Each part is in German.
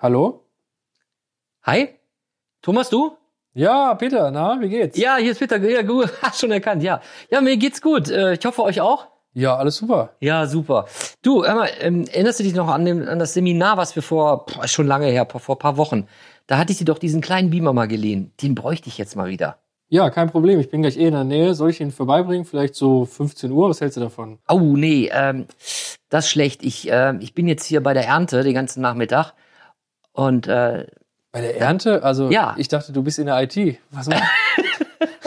Hallo? Hi? Thomas, du? Ja, Peter, na, wie geht's? Ja, hier ist Peter. Ja, gut, hast schon erkannt, ja. Ja, mir geht's gut. Äh, Ich hoffe, euch auch? Ja, alles super. Ja, super. Du, hör mal, ähm, erinnerst du dich noch an, dem, an das Seminar, was wir vor, boah, schon lange her, vor, vor paar Wochen, da hatte ich dir doch diesen kleinen Beamer mal geliehen. Den bräuchte ich jetzt mal wieder. Ja, kein Problem. Ich bin gleich eh in der Nähe. Soll ich ihn vorbeibringen? Vielleicht so 15 Uhr? Was hältst du davon? Oh, nee, ähm, das ist schlecht. Ich, äh, ich bin jetzt hier bei der Ernte den ganzen Nachmittag. Und äh, Bei der Ernte? Also, Ja. ich dachte, du bist in der IT. Was machst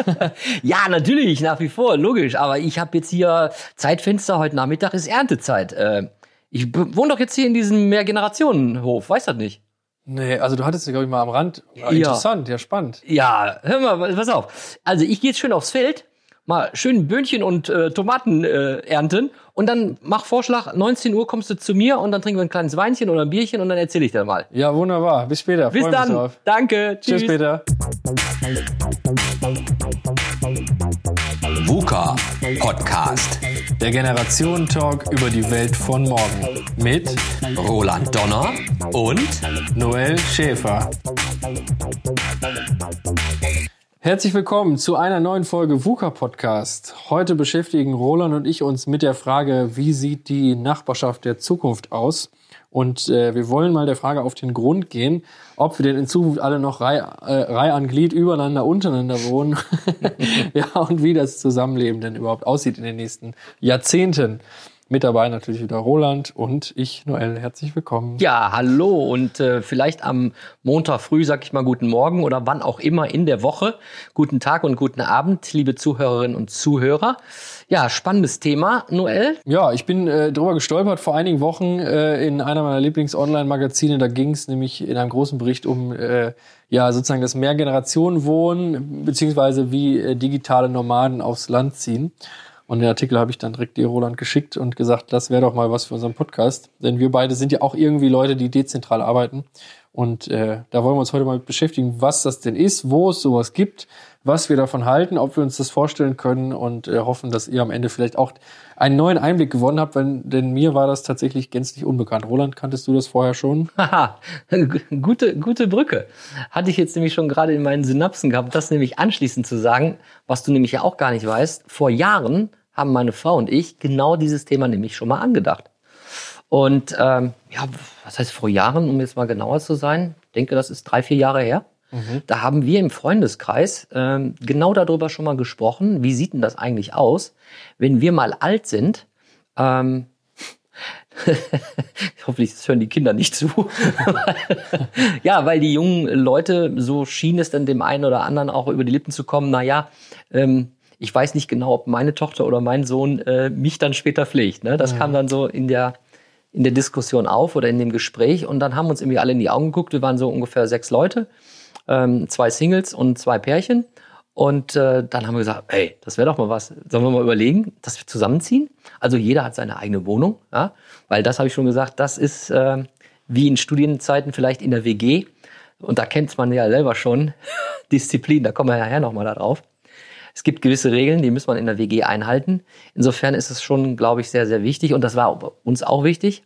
ja, natürlich, nach wie vor, logisch. Aber ich habe jetzt hier Zeitfenster, heute Nachmittag ist Erntezeit. Äh, ich wohne doch jetzt hier in diesem Mehrgenerationenhof, weißt du das nicht? Nee, also du hattest, glaube ich, mal am Rand. Ah, Ja. Interessant, ja, spannend. Ja, hör mal, pass auf. Also ich gehe jetzt schön aufs Feld, mal schön Böhnchen und äh, Tomaten äh, ernten und dann mach Vorschlag, 19 Uhr kommst du zu mir und dann trinken wir ein kleines Weinchen oder ein Bierchen und dann erzähle ich dir mal. Ja, wunderbar. Bis später. Bis Freu mich dann. Danke. Tschüss, Tschüss. Peter. VUCA Podcast. Der Generationen-Talk über die Welt von morgen. Mit Roland Donner und Noel Schäfer. Herzlich willkommen zu einer neuen Folge VUCA Podcast. Heute beschäftigen Roland und ich uns mit der Frage, wie sieht die Nachbarschaft der Zukunft aus? Und äh, wir wollen mal der Frage auf den Grund gehen, ob wir denn in Zukunft alle noch Reihe, äh, Reihe an Glied übereinander, untereinander wohnen. ja, und wie das Zusammenleben denn überhaupt aussieht in den nächsten Jahrzehnten. Mit dabei natürlich wieder Roland und ich, Noel. Herzlich willkommen. Ja, hallo und äh, vielleicht am Montag früh sag ich mal guten Morgen oder wann auch immer in der Woche. Guten Tag und guten Abend, liebe Zuhörerinnen und Zuhörer. Ja, spannendes Thema, Noel. Ja, ich bin äh, drüber gestolpert vor einigen Wochen äh, in einer meiner Lieblings-Online-Magazine. Da ging es nämlich in einem großen Bericht um äh, ja sozusagen das Mehrgenerationenwohnen beziehungsweise wie äh, digitale Nomaden aufs Land ziehen. Und den Artikel habe ich dann direkt dir, Roland, geschickt und gesagt, das wäre doch mal was für unseren Podcast. Denn wir beide sind ja auch irgendwie Leute, die dezentral arbeiten. Und äh, da wollen wir uns heute mal beschäftigen, was das denn ist, wo es sowas gibt, was wir davon halten, ob wir uns das vorstellen können und äh, hoffen, dass ihr am Ende vielleicht auch einen neuen Einblick gewonnen habt, wenn, denn mir war das tatsächlich gänzlich unbekannt. Roland, kanntest du das vorher schon? Haha, gute, gute Brücke. Hatte ich jetzt nämlich schon gerade in meinen Synapsen gehabt, das nämlich anschließend zu sagen, was du nämlich ja auch gar nicht weißt. Vor Jahren haben meine Frau und ich genau dieses Thema nämlich schon mal angedacht. Und ähm, ja, was heißt vor Jahren, um jetzt mal genauer zu sein? Ich denke, das ist drei, vier Jahre her. Da haben wir im Freundeskreis ähm, genau darüber schon mal gesprochen. Wie sieht denn das eigentlich aus, wenn wir mal alt sind? Ähm, Hoffentlich hören die Kinder nicht zu. ja, weil die jungen Leute, so schien es dann dem einen oder anderen auch über die Lippen zu kommen, na ja, ähm, ich weiß nicht genau, ob meine Tochter oder mein Sohn äh, mich dann später pflegt. Ne? Das kam dann so in der, in der Diskussion auf oder in dem Gespräch und dann haben uns irgendwie alle in die Augen geguckt. Wir waren so ungefähr sechs Leute, ähm, zwei Singles und zwei Pärchen. Und äh, dann haben wir gesagt, ey, das wäre doch mal was. Sollen wir mal überlegen, dass wir zusammenziehen? Also jeder hat seine eigene Wohnung, ja? weil das habe ich schon gesagt, das ist äh, wie in Studienzeiten vielleicht in der WG. Und da kennt man ja selber schon Disziplin, da kommen wir ja nachher nochmal da drauf. Es gibt gewisse Regeln, die muss man in der WG einhalten. Insofern ist es schon, glaube ich, sehr, sehr wichtig. Und das war uns auch wichtig.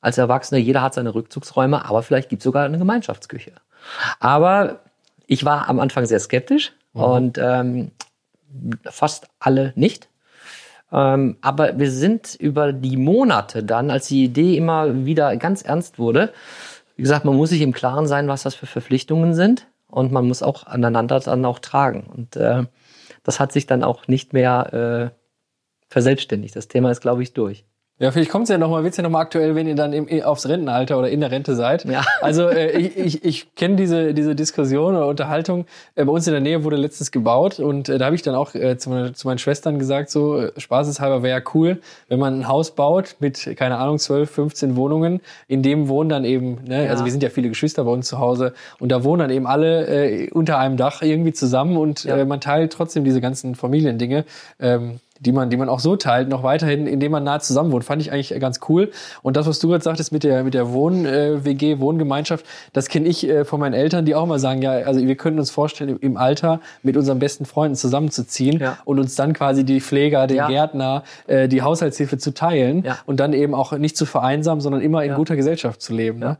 Als Erwachsene, jeder hat seine Rückzugsräume, aber vielleicht gibt es sogar eine Gemeinschaftsküche. Aber ich war am Anfang sehr skeptisch und ähm, fast alle nicht. Ähm, aber wir sind über die Monate dann, als die Idee immer wieder ganz ernst wurde, wie gesagt, man muss sich im Klaren sein, was das für Verpflichtungen sind und man muss auch aneinander dann auch tragen. Und äh, das hat sich dann auch nicht mehr äh, verselbstständigt. Das Thema ist, glaube ich, durch. Ja, vielleicht kommt es ja nochmal, wird's ja nochmal aktuell, wenn ihr dann im, aufs Rentenalter oder in der Rente seid. Ja. Also äh, ich, ich, ich kenne diese, diese Diskussion oder Unterhaltung. Äh, bei uns in der Nähe wurde letztens gebaut und äh, da habe ich dann auch äh, zu, zu meinen Schwestern gesagt, so äh, spaßeshalber wäre ja cool, wenn man ein Haus baut mit, keine Ahnung, 12, 15 Wohnungen, in dem wohnen dann eben, ne, Ja. also wir sind ja viele Geschwister bei uns zu Hause und da wohnen dann eben alle äh, unter einem Dach irgendwie zusammen und Ja. äh, man teilt trotzdem diese ganzen Familiendinge. Ähm, die man, die man auch so teilt, noch weiterhin, indem man nah zusammen wohnt. Fand ich eigentlich ganz cool. Und das, was du gerade sagtest mit der, mit der Wohn-WG, äh, Wohngemeinschaft, das kenne ich äh, von meinen Eltern, die auch mal sagen, ja, also wir können uns vorstellen, im Alter mit unseren besten Freunden zusammenzuziehen Ja. und uns dann quasi die Pfleger, den Ja. Gärtner, äh, die Haushaltshilfe zu teilen Ja. und dann eben auch nicht zu vereinsamen, sondern immer in guter Gesellschaft zu leben. Ne?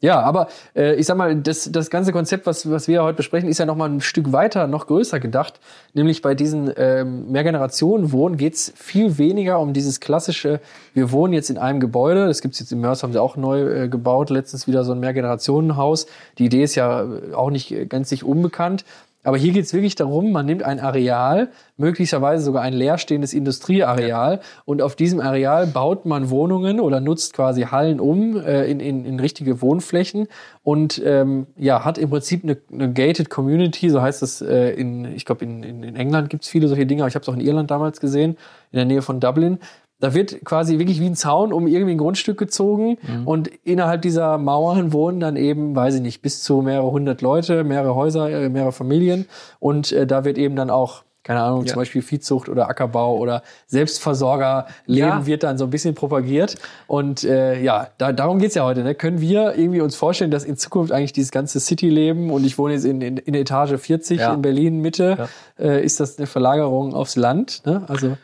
Ja, aber äh, ich sag mal, das, das ganze Konzept, was, was wir heute besprechen, ist ja noch mal ein Stück weiter, noch größer gedacht. Nämlich bei diesen ähm, Mehrgenerationen-Wohnen geht's viel weniger um dieses klassische, wir wohnen jetzt in einem Gebäude. Das gibt's jetzt in Mörs, haben sie auch neu äh, gebaut, letztens wieder so ein Mehrgenerationenhaus. Die Idee ist ja äh, auch nicht äh, ganz nicht unbekannt. Aber hier geht's wirklich darum, man nimmt ein Areal, möglicherweise sogar ein leerstehendes Industrieareal, und auf diesem Areal baut man Wohnungen oder nutzt quasi Hallen um äh, in, in, in richtige Wohnflächen und ähm, ja, hat im Prinzip eine, eine gated Community, so heißt es äh, in, ich glaube, in, in, in England gibt's viele solche Dinge, aber ich habe es auch in Irland damals gesehen, in der Nähe von Dublin. Da wird quasi wirklich wie ein Zaun um irgendwie ein Grundstück gezogen und innerhalb dieser Mauern wohnen dann eben, weiß ich nicht, bis zu mehrere hundert Leute, mehrere Häuser, äh, mehrere Familien und äh, da wird eben dann auch keine Ahnung, Ja. zum Beispiel Viehzucht oder Ackerbau oder Selbstversorgerleben Ja. wird dann so ein bisschen propagiert. Und äh, ja, da, darum geht's ja heute. Ne? Können wir irgendwie uns vorstellen, dass in Zukunft eigentlich dieses ganze City-Leben und ich wohne jetzt in, in, in Etage 40 Ja. in Berlin Mitte, äh, ist das eine Verlagerung aufs Land? Ne? Also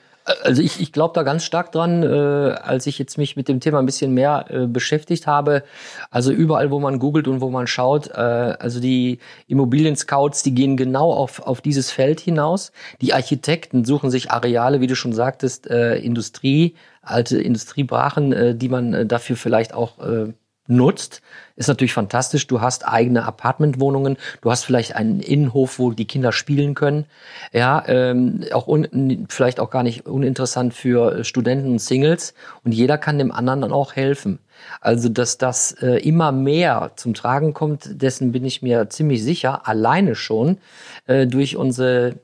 Also ich, ich glaube da ganz stark dran, äh, als ich jetzt mich mit dem Thema ein bisschen mehr äh, beschäftigt habe. Also überall, wo man googelt und wo man schaut, äh, also die Immobilien-Scouts, die gehen genau auf, auf dieses Feld hinaus. Die Architekten suchen sich Areale, wie du schon sagtest, äh, Industrie, alte Industriebrachen, äh, die man äh, dafür vielleicht auch äh, nutzt, ist natürlich fantastisch. Du hast eigene Apartmentwohnungen, du hast vielleicht einen Innenhof, wo die Kinder spielen können. Ja, ähm, auch un, vielleicht auch gar nicht uninteressant für Studenten und Singles. Und jeder kann dem anderen dann auch helfen. Also, dass das äh, immer mehr zum Tragen kommt, dessen bin ich mir ziemlich sicher, alleine schon äh, durch unsere,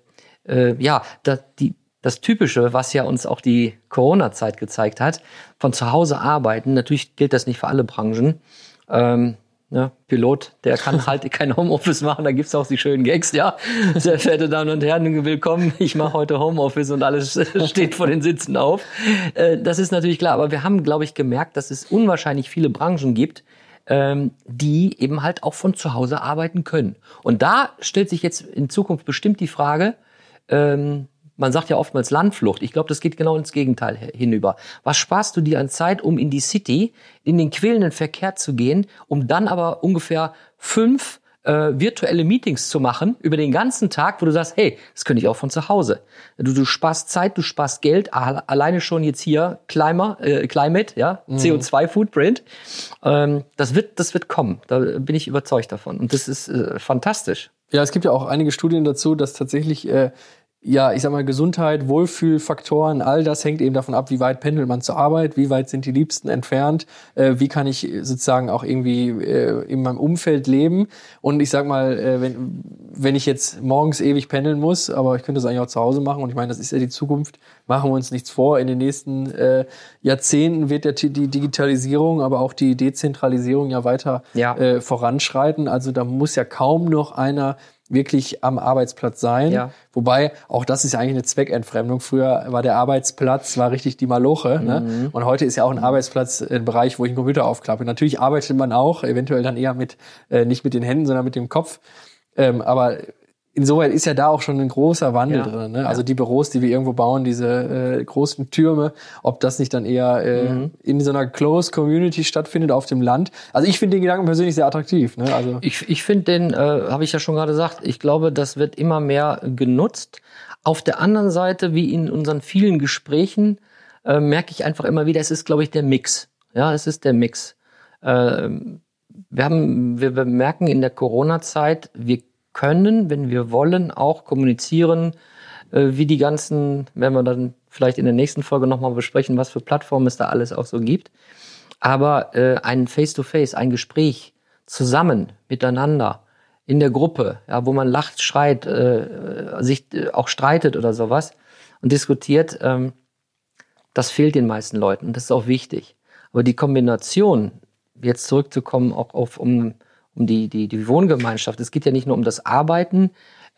äh, ja, da, die, das Typische, was ja uns auch die Corona-Zeit gezeigt hat, von zu Hause arbeiten, natürlich gilt das nicht für alle Branchen. Ähm, ne, Pilot, der kann halt kein Homeoffice machen, da gibt's auch die schönen Gags, ja. Sehr verehrte Damen und Herren, willkommen, ich mache heute Homeoffice und alles steht vor den Sitzen auf. Äh, das ist natürlich klar, aber wir haben, glaube ich, gemerkt, dass es unwahrscheinlich viele Branchen gibt, ähm, die eben halt auch von zu Hause arbeiten können. Und da stellt sich jetzt in Zukunft bestimmt die Frage, ähm, man sagt ja oftmals Landflucht. Ich glaube, das geht genau ins Gegenteil hinüber. Was sparst du dir an Zeit, um in die City, in den quälenden Verkehr zu gehen, um dann aber ungefähr fünf äh, virtuelle Meetings zu machen über den ganzen Tag, wo du sagst, hey, das könnte ich auch von zu Hause. Du, du sparst Zeit, du sparst Geld, alleine schon jetzt hier Climber, äh, Climate, ja, CO2-Footprint. Ähm, das wird, das wird kommen. Da bin ich überzeugt davon. Und das ist äh, fantastisch. Ja, es gibt ja auch einige Studien dazu, dass tatsächlich, äh, ja, ich sag mal, Gesundheit, Wohlfühlfaktoren, all das hängt eben davon ab, wie weit pendelt man zur Arbeit, wie weit sind die Liebsten entfernt, äh, wie kann ich sozusagen auch irgendwie äh, in meinem Umfeld leben. Und ich sag mal, äh, wenn, wenn ich jetzt morgens ewig pendeln muss, aber ich könnte das eigentlich auch zu Hause machen und ich meine, das ist ja die Zukunft, machen wir uns nichts vor. In den nächsten äh, Jahrzehnten wird der, die Digitalisierung, aber auch die Dezentralisierung ja weiter Ja. äh, voranschreiten. Also da muss ja kaum noch einer wirklich am Arbeitsplatz sein. Ja. Wobei, auch das ist ja eigentlich eine Zweckentfremdung. Früher war der Arbeitsplatz, war richtig die Maloche. Mhm. Ne? Und heute ist ja auch ein Arbeitsplatz ein Bereich, wo ich einen Computer aufklappe. Natürlich arbeitet man auch, eventuell dann eher mit, äh, nicht mit den Händen, sondern mit dem Kopf. Ähm, aber insoweit ist ja da auch schon ein großer Wandel Ja. drin. Ne? Also die Büros, die wir irgendwo bauen, diese äh, großen Türme, ob das nicht dann eher äh, Mhm. in so einer Closed Community stattfindet auf dem Land. Also ich finde den Gedanken persönlich sehr attraktiv. Ne? Also Ich, ich finde den, äh, habe ich ja schon gerade gesagt, ich glaube, das wird immer mehr genutzt. Auf der anderen Seite, wie in unseren vielen Gesprächen, äh, merke ich einfach immer wieder, es ist, glaube ich, der Mix. Ja, es ist der Mix. Ähm, wir haben, wir, wir merken in der Corona-Zeit, wir können, wenn wir wollen, auch kommunizieren, äh, wie die ganzen, werden wir dann vielleicht in der nächsten Folge nochmal besprechen, was für Plattformen es da alles auch so gibt. Aber äh, ein Face-to-Face, ein Gespräch zusammen, miteinander, in der Gruppe, ja, wo man lacht, schreit, äh, sich auch streitet oder sowas und diskutiert, ähm, das fehlt den meisten Leuten und das ist auch wichtig. Aber die Kombination, jetzt zurückzukommen, auch auf um, um die, die, die Wohngemeinschaft, es geht ja nicht nur um das Arbeiten,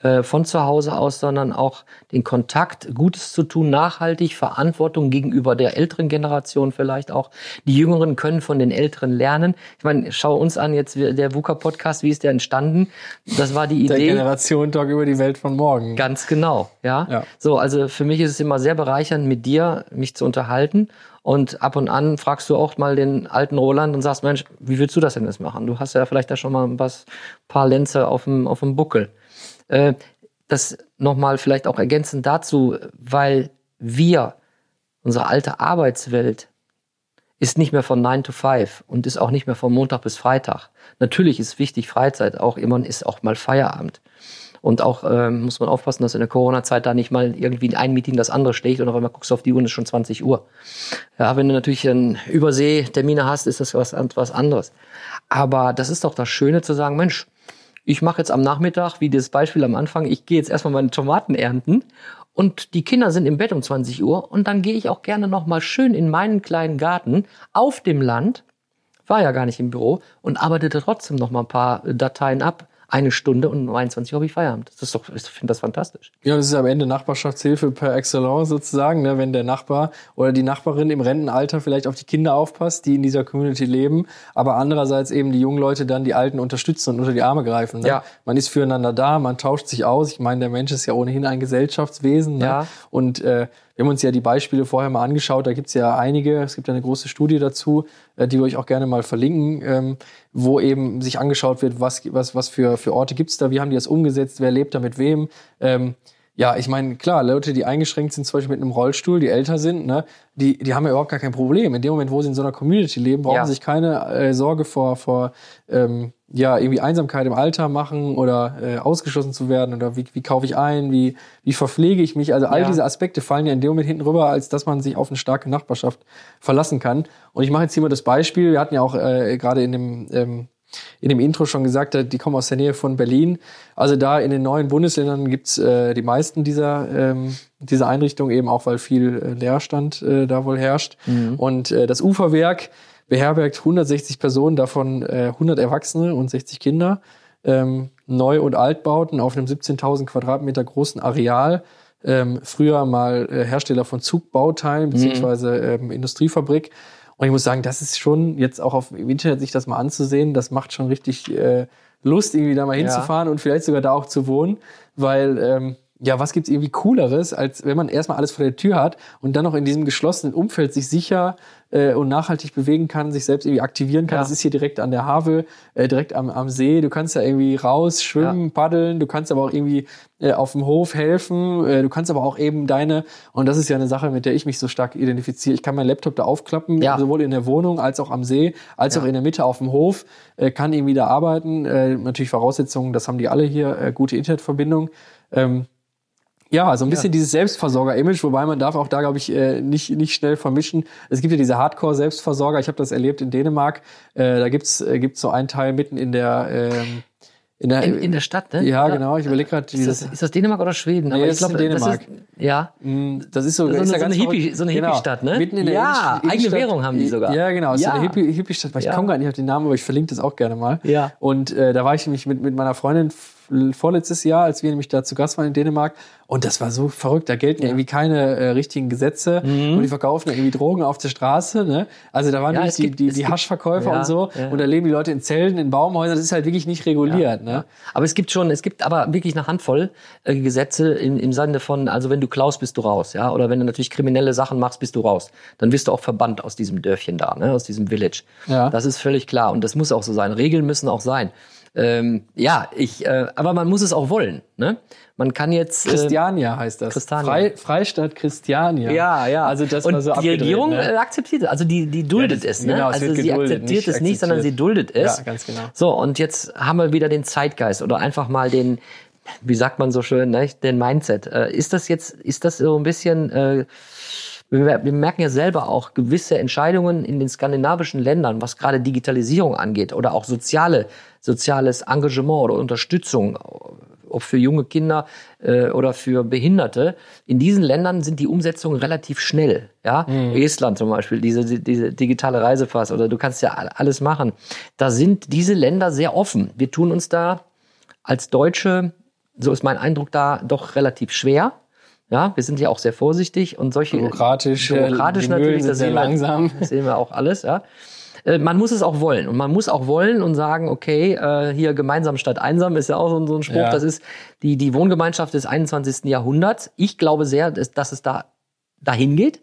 äh, von zu Hause aus, sondern auch den Kontakt, Gutes zu tun, nachhaltig, Verantwortung gegenüber der älteren Generation vielleicht auch. Die Jüngeren können von den Älteren lernen. Ich meine, schau uns an jetzt der VUCA-Podcast, wie ist der entstanden? Das war die Der Idee. Generation Talk über die Welt von morgen. Ganz genau, ja? Ja. So, also für mich ist es immer sehr bereichernd, mit dir mich zu unterhalten. Und ab und an fragst du auch mal den alten Roland und sagst, Mensch, wie willst du das denn jetzt machen? Du hast ja vielleicht da schon mal ein was- paar Lenze auf dem, auf dem Buckel. Äh, das nochmal vielleicht auch ergänzend dazu, weil wir, unsere alte Arbeitswelt, ist nicht mehr von 9 to 5 und ist auch nicht mehr von Montag bis Freitag. Natürlich ist wichtig Freizeit, auch immer ist auch mal Feierabend. Und auch ähm, muss man aufpassen, dass in der Corona-Zeit da nicht mal irgendwie ein Meeting das andere schlägt und auf einmal guckst du auf die Uhr und es ist schon 20 Uhr. Ja, wenn du natürlich einen Überseetermine hast, ist das was, was anderes. Aber das ist doch das Schöne zu sagen, Mensch, ich mache jetzt am Nachmittag, wie das Beispiel am Anfang, ich gehe jetzt erstmal meine Tomaten ernten und die Kinder sind im Bett um 20 Uhr und dann gehe ich auch gerne noch mal schön in meinen kleinen Garten auf dem Land, war ja gar nicht im Büro und arbeitete trotzdem noch mal ein paar Dateien ab. Eine Stunde und um 21 Uhr habe ich Feierabend. Das ist doch, ich finde das fantastisch. Ja, das ist am Ende Nachbarschaftshilfe per excellence sozusagen, ne? wenn der Nachbar oder die Nachbarin im Rentenalter vielleicht auf die Kinder aufpasst, die in dieser Community leben, aber andererseits eben die jungen Leute dann die Alten unterstützen und unter die Arme greifen. Ne? Ja. Man ist füreinander da, man tauscht sich aus. Ich meine, der Mensch ist ja ohnehin ein Gesellschaftswesen. Ne? Ja. Und äh, wir haben uns ja die Beispiele vorher mal angeschaut, da gibt's ja einige, es gibt ja eine große Studie dazu, äh, die wir euch auch gerne mal verlinken, ähm, wo eben sich angeschaut wird, was, was, was für, für Orte gibt's da, wie haben die das umgesetzt, wer lebt da mit wem. Ähm, ja, ich meine, klar, Leute, die eingeschränkt sind, zum Beispiel mit einem Rollstuhl, die älter sind, ne, die, die haben ja überhaupt gar kein Problem. In dem Moment, wo sie in so einer Community leben, brauchen Ja. sie sich keine äh, Sorge vor, vor ähm, ja, irgendwie Einsamkeit im Alter machen oder äh, ausgeschlossen zu werden oder wie, wie kaufe ich ein, wie, wie verpflege ich mich. Also all Ja. diese Aspekte fallen ja in dem Moment hinten rüber, als dass man sich auf eine starke Nachbarschaft verlassen kann. Und ich mache jetzt hier mal das Beispiel. Wir hatten ja auch äh, gerade in dem ähm, in dem Intro schon gesagt, äh, die kommen aus der Nähe von Berlin. Also da in den neuen Bundesländern gibt's äh, die meisten dieser, ähm, dieser Einrichtungen, eben auch weil viel äh, Leerstand äh, da wohl herrscht. Und äh, das Uferwerk beherbergt 160 Personen, davon äh, 100 Erwachsene und 60 Kinder. Ähm, Neu- und Altbauten auf einem 17.000 Quadratmeter großen Areal. Ähm, früher mal äh, Hersteller von Zugbauteilen beziehungsweise ähm, Industriefabrik. Und ich muss sagen, das ist schon jetzt auch auf, im Internet sich das mal anzusehen, das macht schon richtig äh, Lust, irgendwie da mal hinzufahren und vielleicht sogar da auch zu wohnen, weil ähm, ja, was gibt's irgendwie cooleres, als wenn man erstmal alles vor der Tür hat und dann noch in diesem geschlossenen Umfeld sich sicher äh, und nachhaltig bewegen kann, sich selbst irgendwie aktivieren kann. Ja. Das ist hier direkt an der Havel, äh, direkt am, am See. Du kannst da irgendwie raus, schwimmen, paddeln, du kannst aber auch irgendwie äh, auf dem Hof helfen, äh, du kannst aber auch eben deine, und das ist ja eine Sache, mit der ich mich so stark identifiziere, ich kann meinen Laptop da aufklappen, Ja. sowohl in der Wohnung als auch am See, als auch in der Mitte auf dem Hof, äh, kann irgendwie da arbeiten. Äh, natürlich Voraussetzungen, das haben die alle hier, äh, gute Internetverbindung. Ähm, ja, so ein bisschen dieses Selbstversorger-Image, wobei man darf auch da, glaube ich, äh, nicht, nicht schnell vermischen. Es gibt ja diese Hardcore-Selbstversorger, ich habe das erlebt in Dänemark. Äh, da gibt's äh, gibt's so einen Teil mitten in der ähm, in der, In, in der Stadt, ne? ja, genau, ich überlege gerade Ist dieses. das, ist das Dänemark oder Schweden? Nee, ich das ist in glaub, Dänemark. Das ist, ja. Mm, Das ist so, So ist eine- ja so eine Hippie- so eine genau. Hippie-Stadt, ne? Mitten in der Ja, Innenstadt- eigene Währung haben die sogar. Ja, genau, ist Ja. eine Hippie- Hippie-Stadt. Ich Ja. komme gar nicht auf den Namen, aber ich verlinke das auch gerne mal. Ja. Und äh, da war ich nämlich mit, mit meiner Freundin vorletztes Jahr, als wir nämlich da zu Gast waren in Dänemark. Und das war so verrückt. Da gelten ja, irgendwie keine äh, richtigen Gesetze. Und die verkaufen ja irgendwie Drogen auf der Straße. Ne? Also da waren Mhm. Ja, die, gibt- die, die gibt- Haschverkäufer Ja, und so. ja. Und da leben die Leute in Zelten, in Baumhäusern. Das ist halt wirklich nicht reguliert. Ne? Aber es gibt schon, es gibt aber wirklich eine Handvoll äh, Gesetze im, im Sinne von, also wenn du klaust, bist du raus, ja, oder wenn du natürlich kriminelle Sachen machst, bist du raus. Dann wirst du auch verbannt aus diesem Dörfchen da, ne, aus diesem Village. Ja. Das ist völlig klar und das muss auch so sein. Regeln müssen auch sein. Ähm, ja, ich, äh, aber man muss es auch wollen, ne? Man kann jetzt äh, Christiania heißt das. Christiania. Frei, Freistaat Christiania. Ja, ja. Also das und war so die Regierung ne? äh, akzeptiert es. Also die, die duldet das- es. Ne? genau, also sie geduldet, akzeptiert nicht es nicht, sondern sie duldet es. Ja, ganz genau. So, und jetzt haben wir wieder den Zeitgeist oder einfach mal den, wie sagt man so schön, ne? den Mindset. Äh, ist das jetzt, ist das so ein bisschen... Äh, wir, wir merken ja selber auch gewisse Entscheidungen in den skandinavischen Ländern, was gerade Digitalisierung angeht oder auch soziale, soziales Engagement oder Unterstützung, ob für junge Kinder äh, oder für Behinderte. In diesen Ländern sind die Umsetzungen relativ schnell. Ja, Estland zum Beispiel, diese, diese digitale Reisepass oder du kannst ja alles machen. Da sind diese Länder sehr offen. Wir tun uns da als Deutsche so ist mein Eindruck da, doch relativ schwer. Ja, wir sind ja auch sehr vorsichtig und solche Bürokratisch, äh, bürokratisch die Mühlen natürlich, das sehr sehen, wir, langsam. das sehen wir auch alles, ja. Äh, Man muss es auch wollen und man muss auch wollen und sagen, okay, äh, hier gemeinsam statt einsam ist ja auch so ein- so ein Spruch. Ja. Das ist die die Wohngemeinschaft des 21. Jahrhunderts. Ich glaube sehr, dass, dass es da dahin geht,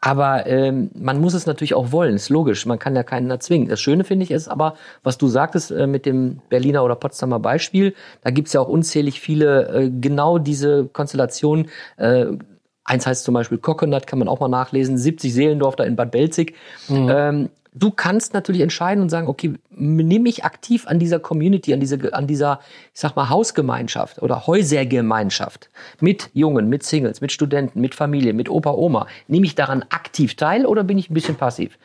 aber ähm, man muss es natürlich auch wollen. Ist logisch. Man kann ja keinen erzwingen. Das Schöne finde ich ist aber, was du sagtest äh, mit dem Berliner oder Potsdamer Beispiel. Da gibt's ja auch unzählig viele äh, genau diese Konstellationen. Äh, Eins heißt zum Beispiel Coconut, kann man auch mal nachlesen. 70 Seelendorf da in Bad Belzig. Ähm, du kannst natürlich entscheiden und sagen, okay, nehme ich aktiv an dieser Community, an dieser, an dieser, ich sag mal, Hausgemeinschaft oder Häusergemeinschaft mit Jungen, mit Singles, mit Studenten, mit Familie, mit Opa, Oma, nehme ich daran aktiv teil oder bin ich ein bisschen passiv?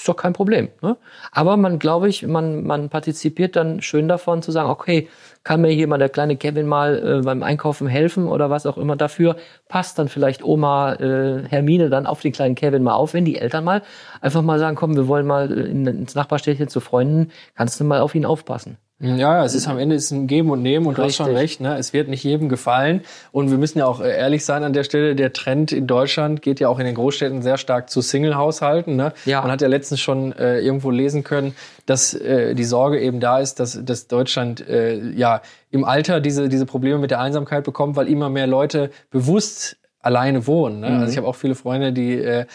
Ist doch kein Problem. Ne? Aber man, glaube ich, man, man partizipiert dann schön davon zu sagen, okay, kann mir hier mal der kleine Kevin mal äh, beim Einkaufen helfen oder was auch immer dafür. Passt dann vielleicht Oma äh, Hermine dann auf den kleinen Kevin mal auf, wenn die Eltern mal einfach mal sagen, komm, wir wollen mal äh, in, ins Nachbarstädtchen zu Freunden, kannst du mal auf ihn aufpassen. Ja, es ist am Ende ist ein Geben und Nehmen und du hast schon Richtig. recht, ne? Es wird nicht jedem gefallen. Und wir müssen ja auch äh, ehrlich sein an der Stelle, der Trend in Deutschland geht ja auch in den Großstädten sehr stark zu Single-Haushalten. Ne? Ja. Man hat ja letztens schon äh, irgendwo lesen können, dass äh, die Sorge eben da ist, dass, dass Deutschland äh, ja im Alter diese, diese Probleme mit der Einsamkeit bekommt, weil immer mehr Leute bewusst alleine wohnen. Ne? Mhm. Also ich habe auch viele Freunde, die äh,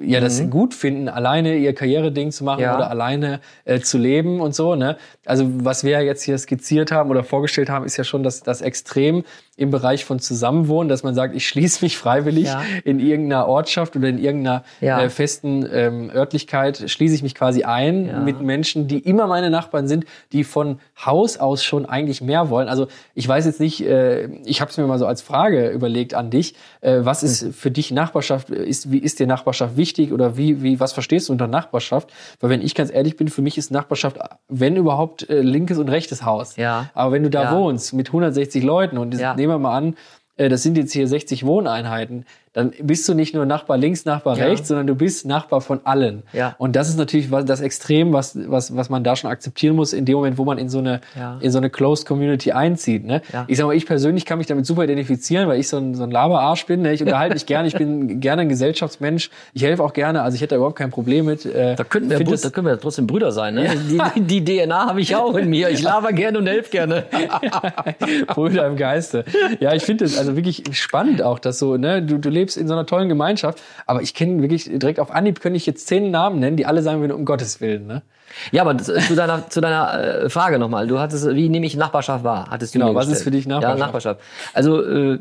ja das gut finden, alleine ihr Karriereding zu machen Ja. oder alleine äh, zu leben und so. Ne? Also was wir jetzt hier skizziert haben oder vorgestellt haben, ist ja schon das, das Extrem im Bereich von Zusammenwohnen, dass man sagt, ich schließe mich freiwillig Ja. in irgendeiner Ortschaft oder in irgendeiner Ja. äh, festen ähm, Örtlichkeit, schließe ich mich quasi ein Ja. mit Menschen, die immer meine Nachbarn sind, die von Haus aus schon eigentlich mehr wollen. Also ich weiß jetzt nicht, äh, ich habe es mir mal so als Frage überlegt an dich, äh, was ist für dich Nachbarschaft, ist, wie ist dir Nachbarschaft wichtig oder wie, wie, was verstehst du unter Nachbarschaft? Weil wenn ich ganz ehrlich bin, für mich ist Nachbarschaft, wenn überhaupt, äh, linkes und rechtes Haus. Ja. Aber wenn du da wohnst mit 160 Leuten und Ja. Nehmen wir mal an, äh, das sind jetzt hier 60 Wohneinheiten, dann bist du nicht nur Nachbar links, Nachbar Ja. rechts, sondern du bist Nachbar von allen. Ja. Und das ist natürlich das Extrem, was, was, was man da schon akzeptieren muss, in dem Moment, wo man in so eine, Ja. in so eine Closed Community einzieht. Ne? Ja. Ich sag mal, ich persönlich kann mich damit super identifizieren, weil ich so ein, so ein Laberarsch bin. Ne? Ich unterhalte mich gerne, ich bin gerne ein Gesellschaftsmensch. Ich helfe auch gerne, also ich hätte da überhaupt kein Problem mit. Äh, Da könnten wir, das- da können wir trotzdem Brüder sein. Ne? Die, die DNA habe ich auch in mir. Ich laber gerne und helfe gerne. Brüder im Geiste. Ja, ich finde es also wirklich spannend auch, dass so, ne, du, du lebst in so einer tollen Gemeinschaft, aber ich kenne wirklich direkt auf Anhieb könnte ich jetzt zehn Namen nennen, die alle sagen würden, um Gottes Willen, ne? Ja, aber das, zu deiner, zu deiner äh, Frage nochmal. Du hattest, wie nehme ich Nachbarschaft wahr? Hattest du Genau, was gestellt. ist für dich Nachbarschaft? Ja, Nachbarschaft. Also äh,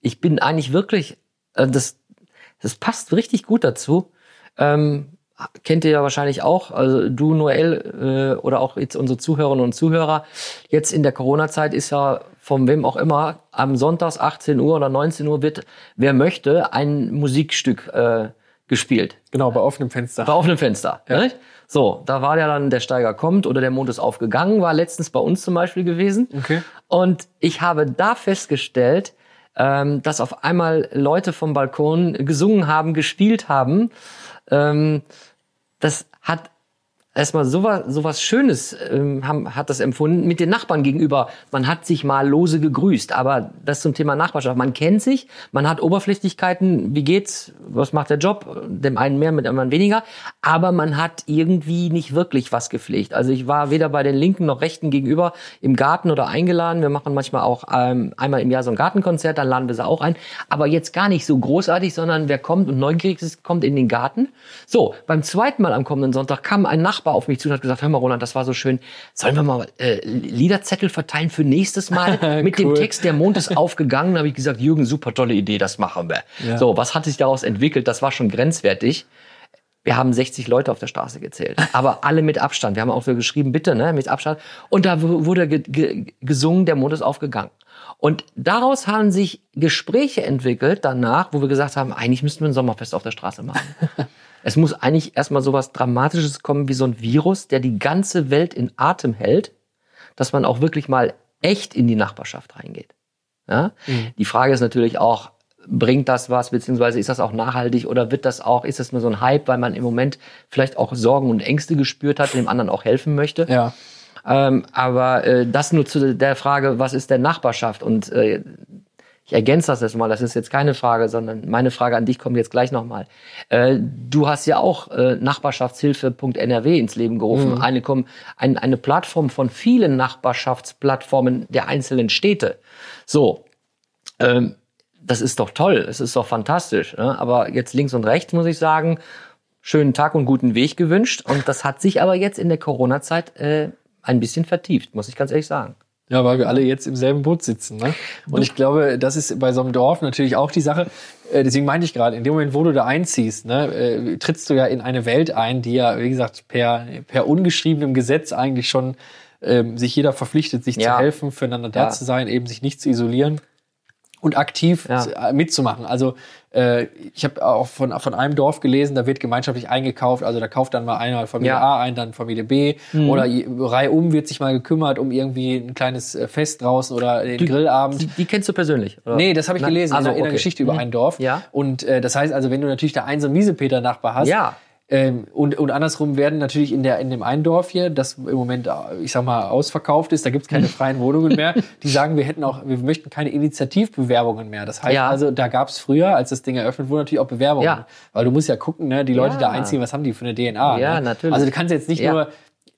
ich bin eigentlich wirklich, äh, das, das passt richtig gut dazu. Ähm, kennt ihr ja wahrscheinlich auch, also du, Noel, äh, oder auch jetzt unsere Zuhörerinnen und Zuhörer. Jetzt in der Corona-Zeit ist ja von wem auch immer am Sonntags 18 Uhr oder 19 Uhr wird, wer möchte, ein Musikstück äh, gespielt. Genau, bei offenem Fenster. Bei offenem Fenster. Nicht? So, da war ja dann der Steiger kommt oder der Mond ist aufgegangen, war letztens bei uns zum Beispiel gewesen. Okay. Und ich habe da festgestellt, ähm, dass auf einmal Leute vom Balkon gesungen haben, gespielt haben. Ähm, das hat erstmal sowas, sowas Schönes ähm, haben, hat das empfunden mit den Nachbarn gegenüber. Man hat sich mal lose gegrüßt, aber das zum Thema Nachbarschaft. Man kennt sich, man hat Oberflächlichkeiten, wie geht's, was macht der Job, dem einen mehr, mit dem anderen weniger, aber man hat irgendwie nicht wirklich was gepflegt. Also ich war weder bei den Linken noch Rechten gegenüber im Garten oder eingeladen. Wir machen manchmal auch ähm, einmal im Jahr so ein Gartenkonzert, dann laden wir sie auch ein. Aber jetzt gar nicht so großartig, sondern wer kommt und neugierig ist, kommt in den Garten. So, beim zweiten Mal am kommenden Sonntag kam ein Nachbar auf mich zu und hat gesagt, hör mal Roland, das war so schön. Sollen wir mal äh, Liederzettel verteilen für nächstes Mal mit dem Cool. Text, der Mond ist aufgegangen? Da habe ich gesagt, Jürgen, super tolle Idee, das machen wir. Ja. So, was hat sich daraus entwickelt? Das war schon grenzwertig. Wir haben 60 Leute auf der Straße gezählt, aber alle mit Abstand. Wir haben auch so geschrieben, bitte, ne, mit Abstand. Und da wurde ge ge gesungen, der Mond ist aufgegangen. Und daraus haben sich Gespräche entwickelt danach, wo wir gesagt haben, eigentlich müssten wir ein Sommerfest auf der Straße machen. es muss eigentlich erstmal so was Dramatisches kommen wie so ein Virus, der die ganze Welt in Atem hält, dass man auch wirklich mal echt in die Nachbarschaft reingeht. Ja? Die Frage ist natürlich auch, bringt das was, beziehungsweise ist das auch nachhaltig oder wird das auch, ist das nur so ein Hype, weil man im Moment vielleicht auch Sorgen und Ängste gespürt hat, dem anderen auch helfen möchte. Ja. Ähm, aber äh, das nur zu der Frage, was ist denn Nachbarschaft? Und äh, ich ergänze das jetzt mal, das ist jetzt keine Frage, sondern meine Frage an dich kommt jetzt gleich nochmal. Äh, du hast ja auch äh, Nachbarschaftshilfe.nrw ins Leben gerufen, Mhm. eine, ein, eine Plattform von vielen Nachbarschaftsplattformen der einzelnen Städte. So, ähm, das ist doch toll, es ist doch fantastisch. Ne? Aber jetzt links und rechts muss ich sagen, schönen Tag und guten Weg gewünscht. Und das hat sich aber jetzt in der Corona-Zeit äh, ein bisschen vertieft, muss ich ganz ehrlich sagen. Ja, weil wir alle jetzt im selben Boot sitzen. Ne? Und ich glaube, das ist bei so einem Dorf natürlich auch die Sache. Äh, deswegen meinte ich gerade, in dem Moment, wo du da einziehst, ne, äh, trittst du ja in eine Welt ein, die ja, wie gesagt, per, per ungeschriebenem Gesetz eigentlich schon ähm, sich jeder verpflichtet, sich Ja. zu helfen, füreinander da Ja. zu sein, eben sich nicht zu isolieren und aktiv Ja. äh, mitzumachen. Also äh, ich habe auch von, von einem Dorf gelesen, da wird gemeinschaftlich eingekauft. Also da kauft dann mal einer Familie Ja. Mhm. A ein, dann Familie B. Oder je- reihum wird sich mal gekümmert um irgendwie ein kleines äh, Fest draußen oder den Grillabend. Die, die kennst du persönlich? Oder? Nee, das habe ich Na, gelesen also, in, der- in der okay. Geschichte über Mhm. ein Dorf. Ja. Und äh, das heißt also, wenn du natürlich da einen so einen Miesepeter-Nachbar hast, Ja. Ähm, und, und andersrum werden natürlich in, der, in dem einen Dorf hier, das im Moment, ich sag mal, ausverkauft ist, da gibt's keine freien Wohnungen mehr, die sagen, wir hätten auch, wir möchten keine Initiativbewerbungen mehr. Das heißt Ja. also, da gab's früher, als das Ding eröffnet wurde, natürlich auch Bewerbungen. Ja. Weil du musst ja gucken, ne, die Leute Ja. da einziehen, was haben die für eine DNA? Ja, ne? natürlich. Also du kannst jetzt nicht nur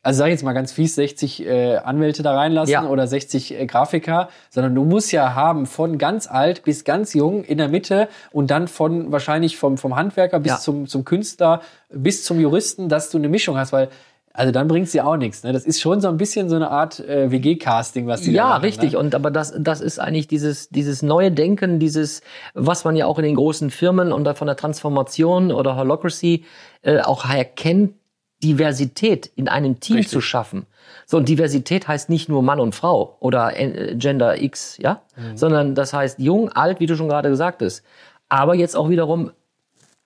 also sag ich jetzt mal ganz fies, 60 äh, Anwälte da reinlassen Ja. oder 60 äh, Grafiker, sondern du musst ja haben von ganz alt bis ganz jung in der Mitte und dann von wahrscheinlich vom, vom Handwerker bis Ja. zum, zum Künstler bis zum Juristen, dass du eine Mischung hast, weil also dann bringt's dir auch nichts. Ne? Das ist schon so ein bisschen so eine Art äh, WG-Casting, was die da Ja, machen, richtig. Ne? Und aber das, das ist eigentlich dieses, dieses neue Denken, dieses, was man ja auch in den großen Firmen und von der Transformation oder Holocracy äh, auch erkennt, Diversität in einem Team Richtig. zu schaffen. So, und Diversität heißt nicht nur Mann und Frau oder äh, Gender X, ja, Mhm. sondern das heißt jung, alt, wie du schon gerade gesagt hast. Aber jetzt auch wiederum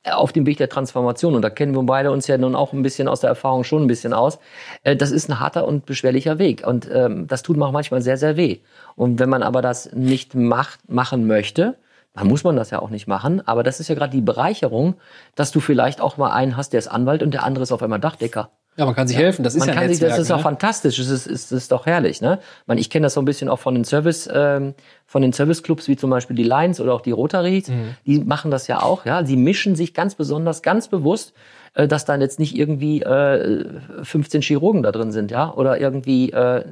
äh, auf dem Weg der Transformation. Und da kennen wir beide uns ja nun auch ein bisschen aus der Erfahrung schon ein bisschen aus. Äh, das ist ein harter und beschwerlicher Weg. Und ähm, das tut auch manchmal sehr, sehr weh. Und wenn man aber das nicht macht, machen möchte, dann muss man das ja auch nicht machen. Aber das ist ja gerade die Bereicherung, dass du vielleicht auch mal einen hast, der ist Anwalt und der andere ist auf einmal Dachdecker. Ja, man kann sich helfen. Das ist Man ja kann sich, das ist auch ne? fantastisch. Das ist, ist, ist doch herrlich, ne? Man, ich kenne das so ein bisschen auch von den Service, ähm, von den Serviceclubs wie zum Beispiel die Lions oder auch die Rotaries. Mhm. Die machen das ja auch, ja. Sie mischen sich ganz besonders, ganz bewusst, äh, dass dann jetzt nicht irgendwie äh, 15 Chirurgen da drin sind, ja, oder irgendwie äh,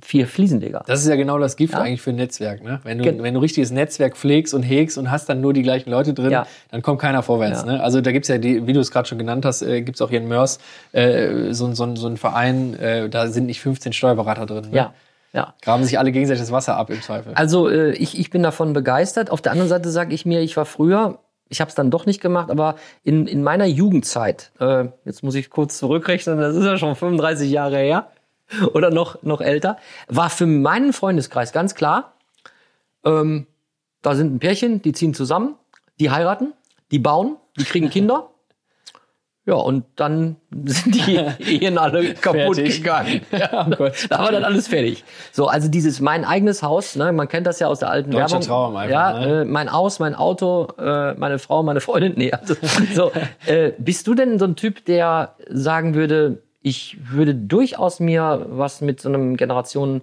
vier Fliesenleger. Das ist ja genau das Gift Ja. eigentlich für ein Netzwerk. Ne? Wenn, du, wenn du richtiges Netzwerk pflegst und hegst und hast dann nur die gleichen Leute drin, Ja. dann kommt keiner vorwärts. Ja. Ne? Also da gibt's ja, die, wie du es gerade schon genannt hast, äh, gibt's auch hier in Mörs äh, so, so, so einen Verein, äh, da sind nicht 15 Steuerberater drin. Ne? Ja, ja. Graben sich alle gegenseitig das Wasser ab im Zweifel. Also äh, ich, ich bin davon begeistert. Auf der anderen Seite sage ich mir, ich war früher, ich habe es dann doch nicht gemacht, aber in, in meiner Jugendzeit, äh, jetzt muss ich kurz zurückrechnen, das ist ja schon 35 Jahre her oder noch, noch älter, war für meinen Freundeskreis ganz klar, ähm, da sind ein Pärchen, die ziehen zusammen, die heiraten, die bauen, die kriegen Kinder. Ja, und dann sind die Ehen alle kaputt Fertig. gegangen. Ja, Oh da war dann alles fertig. So, also dieses mein eigenes Haus, ne, man kennt das ja aus der alten Deutscher Werbung. Traum einfach, Ja, ne? äh, mein Haus, mein Auto, äh, meine Frau, meine Freundin. Nee, also, so, äh, bist du denn so ein Typ, der sagen würde, ich würde durchaus mir was mit so einem Generationen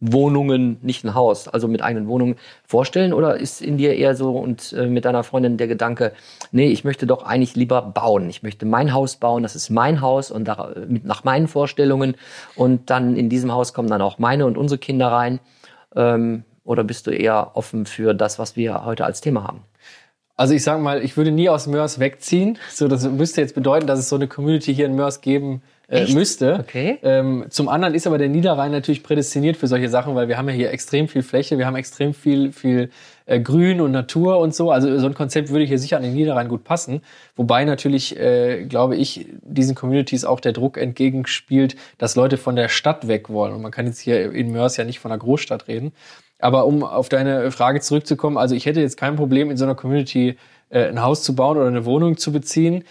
Wohnungen, nicht ein Haus, also mit eigenen Wohnungen vorstellen? Oder ist in dir eher so und äh, mit deiner Freundin der Gedanke, nee, ich möchte doch eigentlich lieber bauen. Ich möchte mein Haus bauen, das ist mein Haus und da, mit, nach meinen Vorstellungen. Und dann in diesem Haus kommen dann auch meine und unsere Kinder rein. Ähm, oder bist du eher offen für das, was wir heute als Thema haben? Also ich sag mal, ich würde nie aus Mörs wegziehen. So, das müsste jetzt bedeuten, dass es so eine Community hier in Mörs geben äh, müsste. Okay. Ähm, zum anderen ist aber der Niederrhein natürlich prädestiniert für solche Sachen, weil wir haben ja hier extrem viel Fläche, wir haben extrem viel, viel äh, Grün und Natur und so. Also so ein Konzept würde hier sicher an den Niederrhein gut passen. Wobei natürlich, äh, glaube ich, diesen Communities auch der Druck entgegenspielt, dass Leute von der Stadt weg wollen. Und man kann jetzt hier in Mörs ja nicht von einer Großstadt reden. Aber um auf deine Frage zurückzukommen, also ich hätte jetzt kein Problem, in so einer Community äh, ein Haus zu bauen oder eine Wohnung zu beziehen.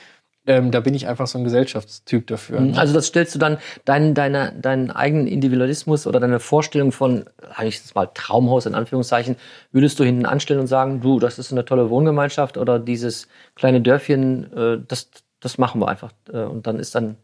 Ähm, da bin ich einfach so ein Gesellschaftstyp dafür. ne? Also das stellst du dann deinen, deine, deinen eigenen Individualismus oder deine Vorstellung von, sag ich jetzt mal Traumhaus in Anführungszeichen, würdest du hinten anstellen und sagen, du, das ist eine tolle Wohngemeinschaft oder dieses kleine Dörfchen, äh, das, das machen wir einfach. Äh, und dann ist dann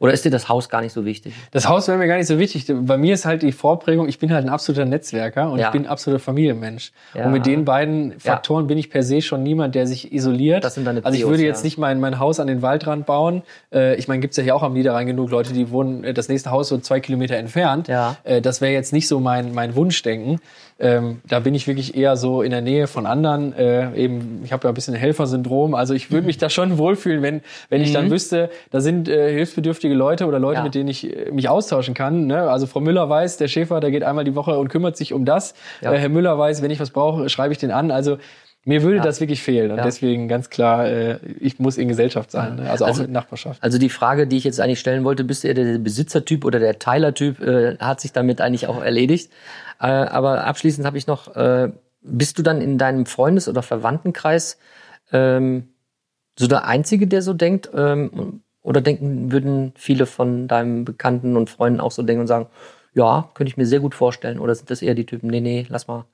Oder ist dir das Haus gar nicht so wichtig? Das Haus wäre mir gar nicht so wichtig. Bei mir ist halt die Vorprägung, ich bin halt ein absoluter Netzwerker und Ja. ich bin ein absoluter Familienmensch. Ja. Und mit den beiden Faktoren bin ich per se schon niemand, der sich isoliert. Das sind deine also ich würde ja. jetzt nicht mein, mein Haus an den Waldrand bauen. Äh, ich meine, gibt's ja hier auch am Niederrhein genug Leute, die wohnen äh, das nächste Haus so zwei Kilometer entfernt. Ja. Äh, das wäre jetzt nicht so mein, mein Wunschdenken. Ähm, da bin ich wirklich eher so in der Nähe von anderen. Äh, eben, ich habe ja ein bisschen Helfersyndrom. Also ich würde mich da schon wohlfühlen, wenn, wenn ich dann wüsste, da sind äh, hilfsbedürftige Leute oder Leute. Ja. mit denen ich äh, mich austauschen kann. Ne? Also Frau Müller weiß, der Schäfer, der geht einmal die Woche und kümmert sich um das. Ja. Äh, Herr Müller weiß, wenn ich was brauche, schreibe ich den an. Also mir würde Ja. das wirklich fehlen. Und Ja. deswegen ganz klar, äh, ich muss in Gesellschaft sein. Ne? Also, Also- auch in Nachbarschaft. Also die Frage, die ich jetzt eigentlich stellen wollte, bist du eher der Besitzertyp oder der Teilertyp, äh, hat sich damit eigentlich auch erledigt. Äh, aber abschließend habe ich noch, äh, bist du dann in deinem Freundes- oder Verwandtenkreis ähm, so der Einzige, der so denkt? Ähm, oder denken, würden viele von deinen Bekannten und Freunden auch so denken und sagen, ja, könnte ich mir sehr gut vorstellen? Oder sind das eher die Typen, nee, nee, lass mal.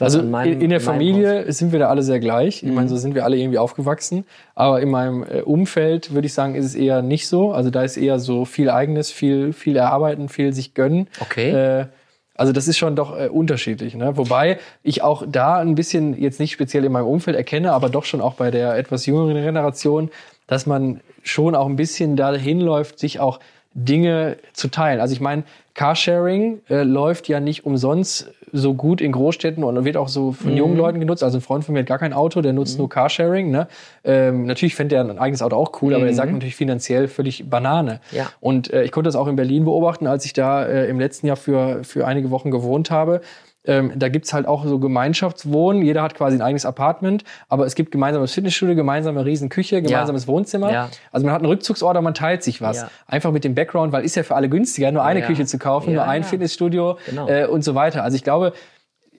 Also meinem- in, in der Haus. Familie sind wir da alle sehr gleich. Ich Mhm. meine, so sind wir alle irgendwie aufgewachsen. Aber in meinem äh, Umfeld würde ich sagen, ist es eher nicht so. Also da ist eher so viel Eigenes, viel, viel erarbeiten, viel sich gönnen. Okay. Äh, also das ist schon doch äh, unterschiedlich. Ne? Wobei ich auch da ein bisschen, jetzt nicht speziell in meinem Umfeld erkenne, aber doch schon auch bei der etwas jüngeren Generation, dass man schon auch ein bisschen dahin läuft, sich auch Dinge zu teilen. Also ich meine, Carsharing äh, läuft ja nicht umsonst so gut in Großstädten und wird auch so von Mhm. jungen Leuten genutzt. Also ein Freund von mir hat gar kein Auto, der nutzt nur Carsharing. Ne? Ähm, natürlich fände er ein eigenes Auto auch cool, aber er sagt natürlich finanziell völlig Banane. Mhm. Ja. Und äh, ich konnte das auch in Berlin beobachten, als ich da äh, im letzten Jahr für, für einige Wochen gewohnt habe. Ähm, da gibt's halt auch so Gemeinschaftswohnen. Jeder hat quasi ein eigenes Apartment, aber es gibt gemeinsames Fitnessstudio, gemeinsame Riesenküche, gemeinsames Wohnzimmer. Ja. Also man hat einen Rückzugsort, aber man teilt sich was. Ja. Einfach mit dem Background, weil ist ja für alle günstiger, nur eine Ja. Küche zu kaufen, Ja, nur ein ja. Fitnessstudio Genau. äh, und so weiter. Also ich glaube,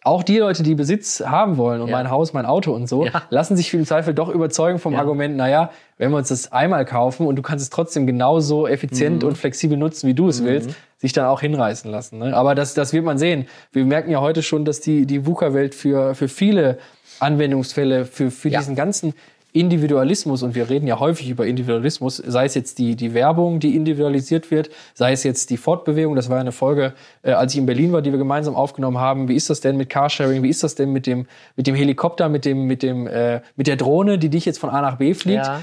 auch die Leute, die Besitz haben wollen und Ja. mein Haus, mein Auto und so, Ja. lassen sich im Zweifel doch überzeugen vom Ja. Argument, naja, wenn wir uns das einmal kaufen und du kannst es trotzdem genauso effizient Mhm. und flexibel nutzen, wie du es willst, sich dann auch hinreißen lassen. Ne? Aber das, das wird man sehen. Wir merken ja heute schon, dass die, die VUCA-Welt für, für viele Anwendungsfälle, für, für Ja. diesen ganzen Individualismus, und wir reden ja häufig über Individualismus, sei es jetzt die, die Werbung, die individualisiert wird, sei es jetzt die Fortbewegung, das war eine Folge, äh, als ich in Berlin war, die wir gemeinsam aufgenommen haben. Wie ist das denn mit Carsharing? Wie ist das denn mit dem, mit dem Helikopter, mit dem, mit dem, äh, mit der Drohne, die dich jetzt von A nach B fliegt? Ja.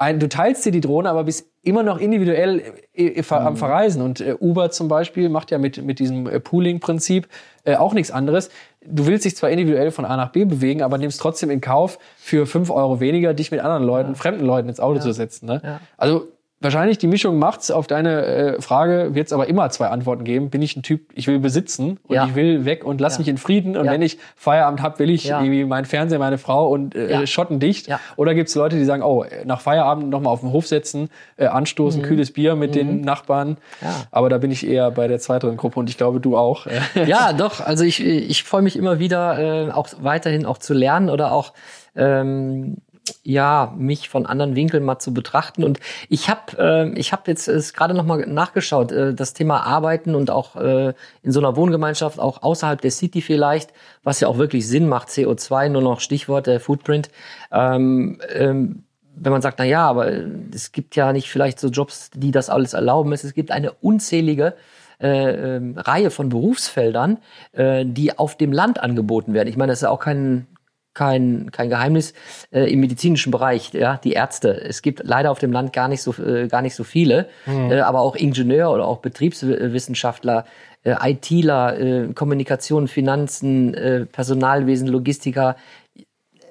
Ein, du teilst dir die Drohne, aber bist immer noch individuell äh, äh, ver- Mhm. am Verreisen. Und äh, Uber zum Beispiel macht ja mit, mit diesem äh, Pooling-Prinzip äh, auch nichts anderes. Du willst dich zwar individuell von A nach B bewegen, aber nimmst trotzdem in Kauf, für fünf Euro weniger dich mit anderen Leuten, fremden Leuten ins Auto zu setzen. Ne? Ja. Also wahrscheinlich die Mischung macht's. Auf deine äh, Frage wird es aber immer zwei Antworten geben. Bin ich ein Typ, ich will besitzen und Ja. ich will weg und lass Ja. mich in Frieden. Und Ja. wenn ich Feierabend hab, will ich irgendwie meinen Fernseher, meine Frau und äh, Ja. schottendicht. Ja. Oder gibt's Leute, die sagen, oh, nach Feierabend noch mal auf den Hof setzen, äh, anstoßen, kühles Bier mit den Nachbarn. Mhm. Ja. Aber da bin ich eher bei der zweiteren Gruppe und ich glaube, du auch. Ja, doch. Also ich, ich freue mich immer wieder, äh, auch weiterhin auch zu lernen oder auch ähm, ja mich von anderen Winkeln mal zu betrachten. Und ich habe äh, ich habe jetzt es gerade noch mal nachgeschaut, äh, das Thema Arbeiten und auch äh, in so einer Wohngemeinschaft, auch außerhalb der City vielleicht, was ja auch wirklich Sinn macht. CO2 nur noch Stichwort der Footprint. Ähm, ähm, wenn man sagt, na ja, aber äh, es gibt ja nicht vielleicht so Jobs, die das alles erlauben. Es gibt eine unzählige äh, ähm, Reihe von Berufsfeldern, äh, die auf dem Land angeboten werden. Ich meine, das ist ja auch kein kein, kein Geheimnis äh, im medizinischen Bereich, ja, die Ärzte. Es gibt leider auf dem Land gar nicht so äh, gar nicht so viele, äh, aber auch Ingenieur oder auch Betriebswissenschaftler, äh, ITler, äh, Kommunikation, Finanzen, äh, Personalwesen, Logistiker,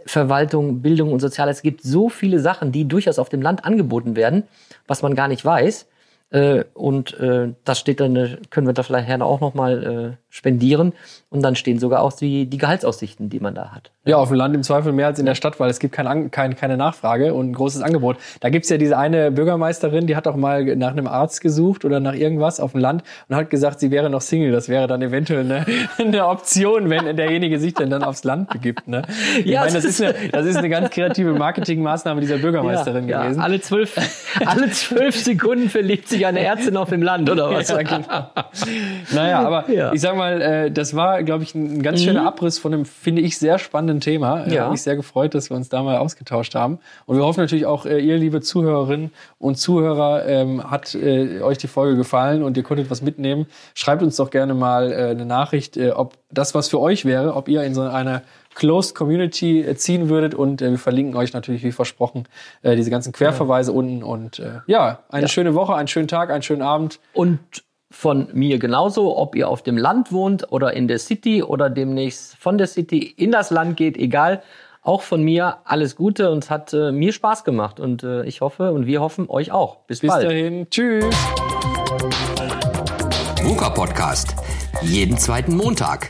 Verwaltung, Bildung und Soziales. Es gibt so viele Sachen, die durchaus auf dem Land angeboten werden, was man gar nicht weiß. Äh, und äh, das steht dann, äh, können wir da vielleicht gerne auch nochmal äh, spendieren. Und dann stehen sogar auch die, die Gehaltsaussichten, die man da hat. Ja, auf dem Land im Zweifel mehr als in der Stadt, weil es gibt kein, kein, keine Nachfrage und ein großes Angebot. Da gibt's ja diese eine Bürgermeisterin, die hat auch mal nach einem Arzt gesucht oder nach irgendwas auf dem Land und hat gesagt, sie wäre noch Single. Das wäre dann eventuell eine, eine Option, wenn derjenige sich denn dann aufs Land begibt. Ne? Ich Ja, meine, das das ist, eine, das ist eine ganz kreative Marketingmaßnahme dieser Bürgermeisterin ja, gewesen. Ja, alle zwölf, alle zwölf Sekunden verliebt sich sich eine Ärztin auf dem Land, oder was? Ja. Naja, aber Ja. ich sag mal, äh, das war, glaube ich, ein ganz schöner Abriss von einem, finde ich, sehr spannenden Thema. Ich Ja. habe mich sehr gefreut, dass wir uns da mal ausgetauscht haben. Und wir hoffen natürlich auch, äh, ihr, liebe Zuhörerinnen und Zuhörer, ähm, hat äh, euch die Folge gefallen und ihr konntet was mitnehmen. Schreibt uns doch gerne mal äh, eine Nachricht, äh, ob das was für euch wäre, ob ihr in so eine Closed Community äh, ziehen würdet und äh, wir verlinken euch natürlich wie versprochen äh, diese ganzen Querverweise unten und äh, ja, eine schöne Woche, einen schönen Tag, einen schönen Abend. Und von mir genauso, ob ihr auf dem Land wohnt oder in der City oder demnächst von der City in das Land geht, egal. Auch von mir alles Gute und es hat äh, mir Spaß gemacht und äh, ich hoffe und wir hoffen euch auch. Bis, Bis bald. dahin, tschüss. VUCA Podcast. Jeden zweiten Montag.